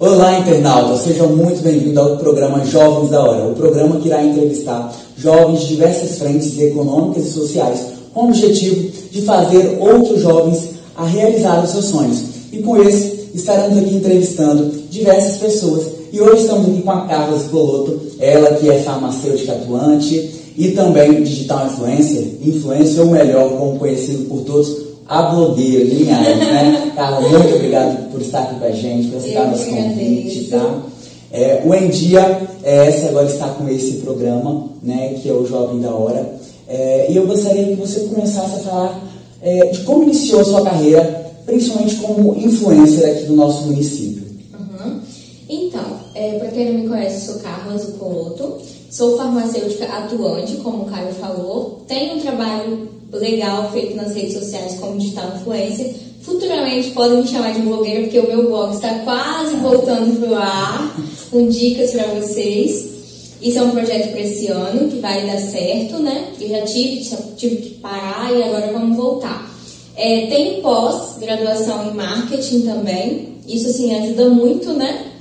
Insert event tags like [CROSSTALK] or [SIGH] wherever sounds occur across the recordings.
Olá, internautas! Sejam muito bem-vindos ao programa Jovens da Hora, o programa que irá entrevistar jovens de diversas frentes econômicas e sociais, com o objetivo de fazer outros jovens a realizar os seus sonhos. E com esse, estaremos aqui entrevistando diversas pessoas. E hoje estamos aqui com a Carla Spoloto, ela que é farmacêutica atuante e também digital influencer, influencer ou melhor, como conhecido por todos, a blogueira de Linhares, né? Carla, muito obrigado por estar aqui com a gente, por aceitar nosso convite, tá? É, o Em Dia, é, essa agora está com esse programa, né, que é o Jovem da Hora. É, e eu gostaria que você começasse a falar é, de como iniciou sua carreira, principalmente como influencer aqui do nosso município. Uhum. Então, é, para quem não me conhece, sou Carla Zucoloto, sou farmacêutica atuante, como o Caio falou, tenho um trabalho legal feito nas redes sociais como digital influencer. Futuramente podem me chamar de blogueira, porque o meu blog está quase voltando para o ar, com dicas para vocês. Isso é um projeto para esse ano que vai dar certo, né? Eu já tive, tive que parar e agora vamos voltar. É, tem pós-graduação em marketing também. Isso, assim, ajuda muito, né?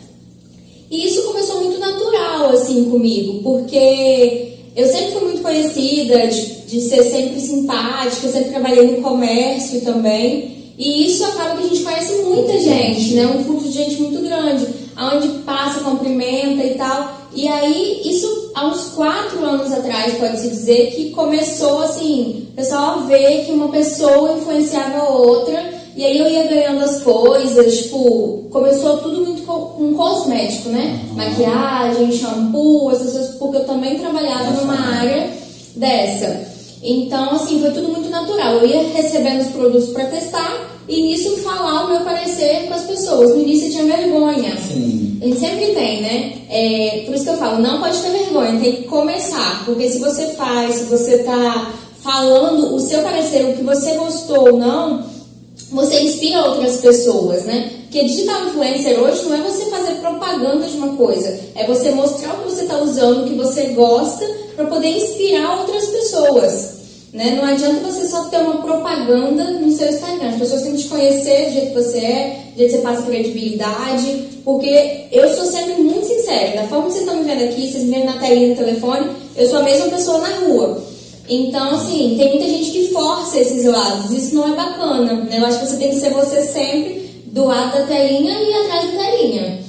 E isso começou muito natural, assim, comigo, porque eu sempre fui muito conhecida de, de ser sempre simpática, sempre trabalhei no comércio também. E isso acaba que a gente conhece muita gente, né? Um fluxo de gente muito grande, aonde passa, cumprimenta e tal. E aí, isso há uns quatro anos atrás, pode-se dizer, que começou assim, o pessoal a ver que uma pessoa influenciava a outra, e aí eu ia ganhando as coisas, tipo, começou tudo muito com cosmético, né? Uhum. Maquiagem, shampoo, essas coisas, porque eu também trabalhava numa área dessa. Então, assim, foi tudo muito natural. Eu ia recebendo os produtos para testar e nisso falar o meu parecer com as pessoas. No início eu tinha vergonha. Sim. A gente sempre tem, né? É, por isso que eu falo, não pode ter vergonha, tem que começar. Porque se você faz, se você tá falando o seu parecer, o que você gostou ou não, você inspira outras pessoas, né? Porque digital influencer hoje não é você fazer propaganda de uma coisa, é você mostrar o que você está usando, o que você gosta, para poder inspirar outras pessoas. Né? Não adianta você só ter uma propaganda no seu Instagram. As pessoas têm que te conhecer do jeito que você é, do jeito que você passa credibilidade. Porque eu sou sempre muito sincera. Da forma que vocês estão me vendo aqui, vocês me vendo na telinha do telefone, eu sou a mesma pessoa na rua. Então, assim, tem muita gente que força esses lados. Isso não é bacana. Né? Eu acho que você tem que ser você sempre do lado da telinha e atrás da telinha.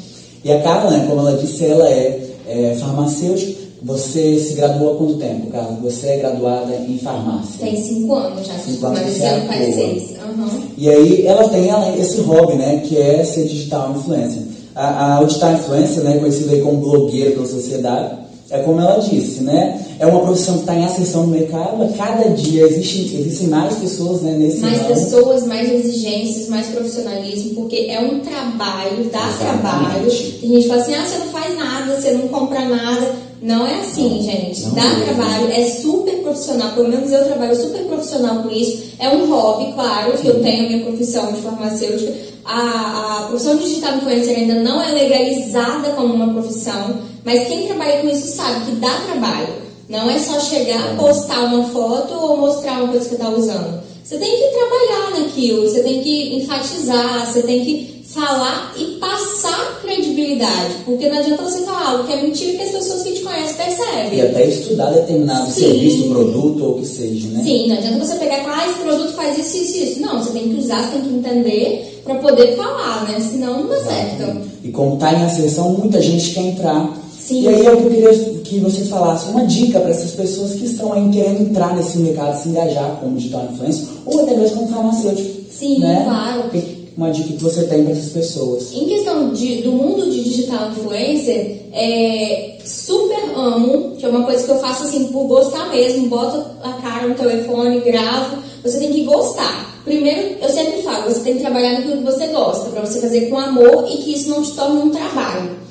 E a Carla, né, como ela disse, ela é, é farmacêutica você se graduou há quanto tempo, Carla? Você é graduada em farmácia? Tem cinco anos já, cinco anos mas esse ano faz seis. Uhum. E aí ela tem ela, esse hobby, né, que é ser digital influencer. A, a digital influencer, né, conhecida aí como blogueira pela sociedade, é como ela disse, né? É uma profissão que está em ascensão no mercado. A cada dia existe, existem mais pessoas né, nesse Mais ramo. pessoas, mais exigências, mais profissionalismo, porque é um trabalho, dá Exatamente. trabalho. Tem gente que fala assim, ah, você não faz nada, você não compra nada. Não é assim, gente. Não Dá é. trabalho, é super profissional. Pelo menos eu trabalho super profissional com isso. É um hobby, claro, que eu tenho a minha profissão de farmacêutica. A, a profissão de digital influencer ainda não é legalizada como uma profissão, mas quem trabalha com isso sabe que dá trabalho. Não é só chegar, postar uma foto ou mostrar uma coisa que está usando. Você tem que trabalhar naquilo, você tem que enfatizar, você tem que falar e passar credibilidade. Porque não adianta você falar algo que é mentira que as pessoas que te conhecem percebem. E até estudar determinado Sim. serviço, produto ou o que seja, né? Sim, não adianta você pegar e falar, ah, esse produto faz isso, isso, isso. Não, você tem que usar, você tem que entender para poder falar, né? Senão não dá certo. E como está em ascensão, muita gente quer entrar. Sim. E aí eu queria que você falasse uma dica para essas pessoas que estão aí querendo entrar nesse mercado, se engajar como digital influencer ou até mesmo como farmacêutico. Sim, né? claro. Uma dica que você tem para essas pessoas? Em questão de, do mundo de digital influencer, é, super amo, que é uma coisa que eu faço assim por gostar mesmo, boto a cara no telefone, gravo, você tem que gostar. Primeiro, eu sempre falo, você tem que trabalhar naquilo que você gosta, para você fazer com amor e que isso não te torne um trabalho.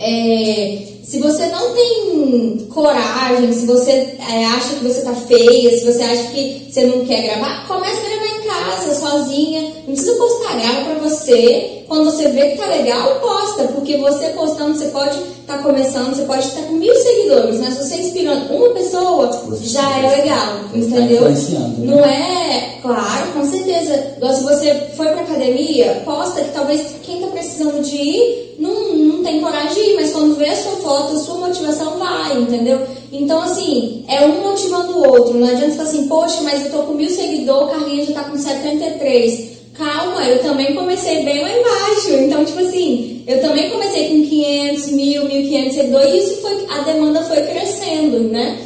É, se você não tem coragem, se você é, acha que você tá feia, se você acha que você não quer gravar, comece a gravar em casa sozinha. Não precisa postar, grava pra você. Quando você vê que tá legal, posta. Porque você postando, você pode estar tá começando, você pode estar tá com mil seguidores, né? Se você inspirando uma pessoa, você já é legal, tá entendeu? Tá né? Não é, claro, com certeza. Se você foi pra academia, posta que talvez quem tá precisando de ir não tem coragem de ir, mas quando vê a sua foto, a sua motivação vai, entendeu? Então, assim, é um motivando o outro. Não adianta você falar assim, poxa, mas eu tô com mil seguidores, Carlinhos já tá com 73. Calma, eu também comecei bem lá embaixo. Então, tipo assim, eu também comecei com 500, mil, 1.500 seguidores e isso foi, a demanda foi crescendo, né?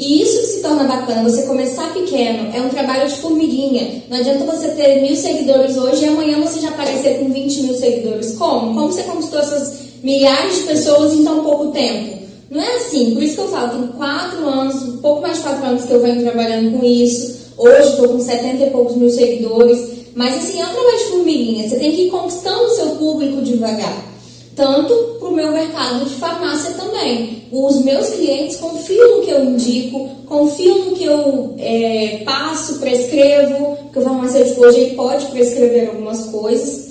E isso que se torna bacana, você começar pequeno, é um trabalho de formiguinha. Não adianta você ter mil seguidores hoje e amanhã você já aparecer com 20 mil seguidores. Como? Como você conquistou essas milhares de pessoas em tão pouco tempo? Não é assim, por isso que eu falo, tem quatro anos, um pouco mais de quatro anos que eu venho trabalhando com isso. Hoje estou com 70 e poucos mil seguidores. Mas assim, é um trabalho de formiguinha. Você tem que ir conquistando o seu público devagar. Tanto para o meu mercado de farmácia também. Os meus clientes confiam no que eu indico, confiam no que eu é, passo, prescrevo, porque o farmacêutico hoje pode prescrever algumas coisas,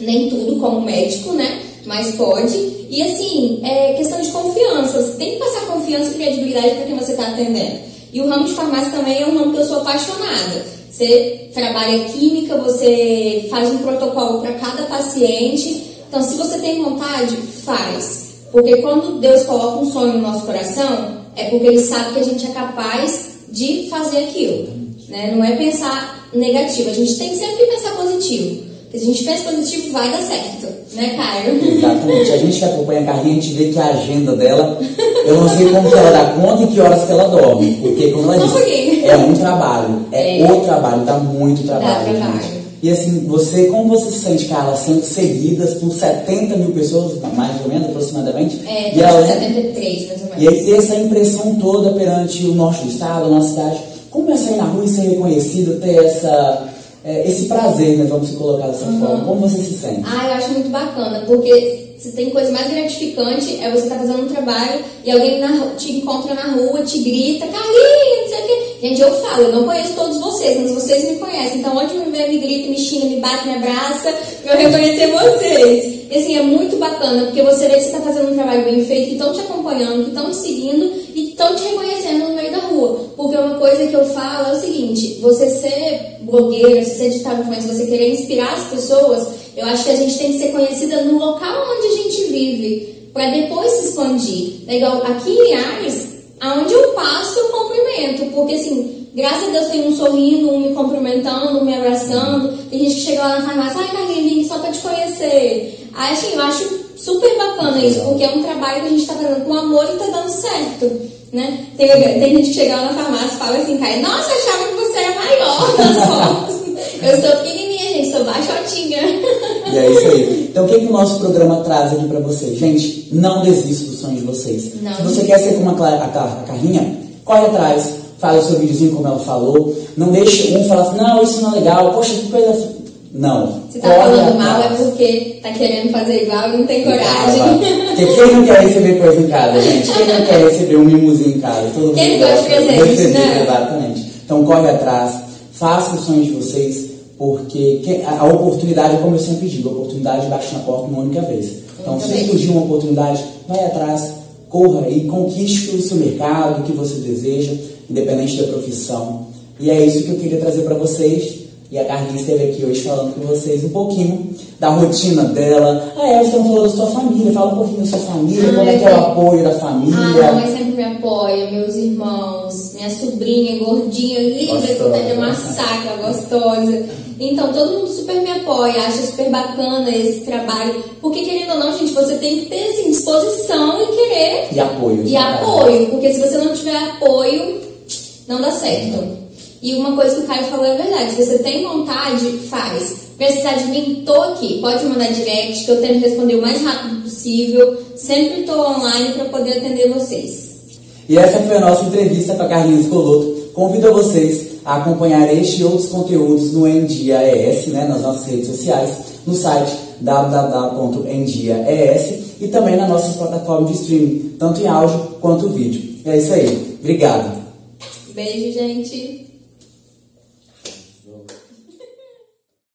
nem tudo como médico, né? Mas pode. E assim, é questão de confiança. Você tem que passar confiança e credibilidade para quem você está atendendo. E o ramo de farmácia também é um ramo que eu sou apaixonada. Você trabalha química, você faz um protocolo para cada paciente. Então, se você tem vontade, faz. Porque quando Deus coloca um sonho no nosso coração, é porque Ele sabe que a gente é capaz de fazer aquilo. Né? Não é pensar negativo. A gente tem sempre que pensar positivo. Se a gente pensa positivo, vai dar certo, né, Caio? Exatamente. A gente que acompanha a Carlinha, a gente vê que a agenda dela, eu não sei como que ela dá conta e que horas que ela dorme. Porque, como ela disse, é um trabalho. É, é, o trabalho, dá muito trabalho. Dá trabalho. Gente. E assim, você, como você se sente, Carla, sendo seguidas por 70 mil pessoas, mais ou menos, aproximadamente? É, e ela, 73, mais ou menos. E aí ter essa impressão toda perante o norte do estado, a nossa cidade. Como é sair na rua e ser reconhecido, ter essa é, esse prazer, né, vamos colocar dessa uhum. forma. Como você se sente? Ah, eu acho muito bacana, porque se tem coisa mais gratificante é você estar tá fazendo um trabalho e alguém na, te encontra na rua, te grita, Carlinhos, não sei o quê. Gente, eu falo, eu não conheço todos vocês, mas vocês me conhecem. Então, onde me vê, me grita, me xinga, me bate, me abraça, eu reconhecer vocês. E assim, é muito bacana, porque você vê que você está fazendo um trabalho bem feito, que estão te acompanhando, que estão te seguindo e estão te reconhecendo no meio da rua. Porque uma coisa que eu falo é o seguinte: você ser blogueira, se ser digital influencer, você querer inspirar as pessoas, eu acho que a gente tem que ser conhecida no local onde a gente vive, para depois se expandir. É igual aqui em Ares, aonde eu passo, eu cumprimento, porque assim, graças a Deus tem um sorrindo, um me cumprimentando, um me abraçando. Tem gente que chega lá na farmácia, ai Carlinhos, vim só para te conhecer. Aí, assim, eu acho super bacana isso, porque é um trabalho que a gente está fazendo com amor e está dando certo. Né? Tem, tem gente que chega lá na farmácia e fala assim, Caio, nossa, achava que você era maior [LAUGHS] nas fotos. eu sou pequenininha, gente, sou baixotinha. E é isso aí. Então, o que, que o nosso programa traz aqui pra vocês? Gente, não desista do sonho de vocês. Não. Se você quer ser como a, a, a Carrinha, corre atrás, fala o seu videozinho como ela falou. Não deixe um falar assim, não, isso não é legal, poxa, que coisa não. Se tá falando mal é porque tá querendo fazer igual e não tem coragem. Porque quem não quer receber coisa em casa, gente? Quem não quer receber um mimozinho em casa? Todo quem mundo gosta de presente, receber, né? Exatamente. Então corre atrás, faça os sonhos de vocês, porque a oportunidade, como eu sempre digo, a oportunidade bate na porta uma única vez. Então, se surgir uma oportunidade, vai atrás, corra e conquiste o seu mercado, o que você deseja, independente da profissão. E é isso que eu queria trazer para vocês. E a Carlinha esteve aqui hoje falando com vocês um pouquinho da rotina dela. Ah, é, você falou da sua família, fala um pouquinho da sua família, como é que é o apoio da família. Ah, a mãe sempre me apoia, meus irmãos, minha sobrinha gordinha, linda, que tá de uma saca, gostosa. Então, todo mundo super me apoia, acha super bacana esse trabalho. Porque, querendo ou não, gente, você tem que ter assim, disposição e querer. E apoio. E apoio, porque se você não tiver apoio, não dá certo. E uma coisa que o Caio falou é verdade. Se você tem vontade, faz. Precisar de mim, tô aqui. Pode mandar direct, que eu tento responder o mais rápido possível. Sempre tô online para poder atender vocês. E essa foi a nossa entrevista com a Carlinhos Coloto. Convido vocês a acompanhar este e outros conteúdos no Endiaes, né, nas nossas redes sociais, no site www.endiaes e também nas nossas plataformas de streaming, tanto em áudio quanto vídeo. É isso aí. Obrigado. Beijo, gente.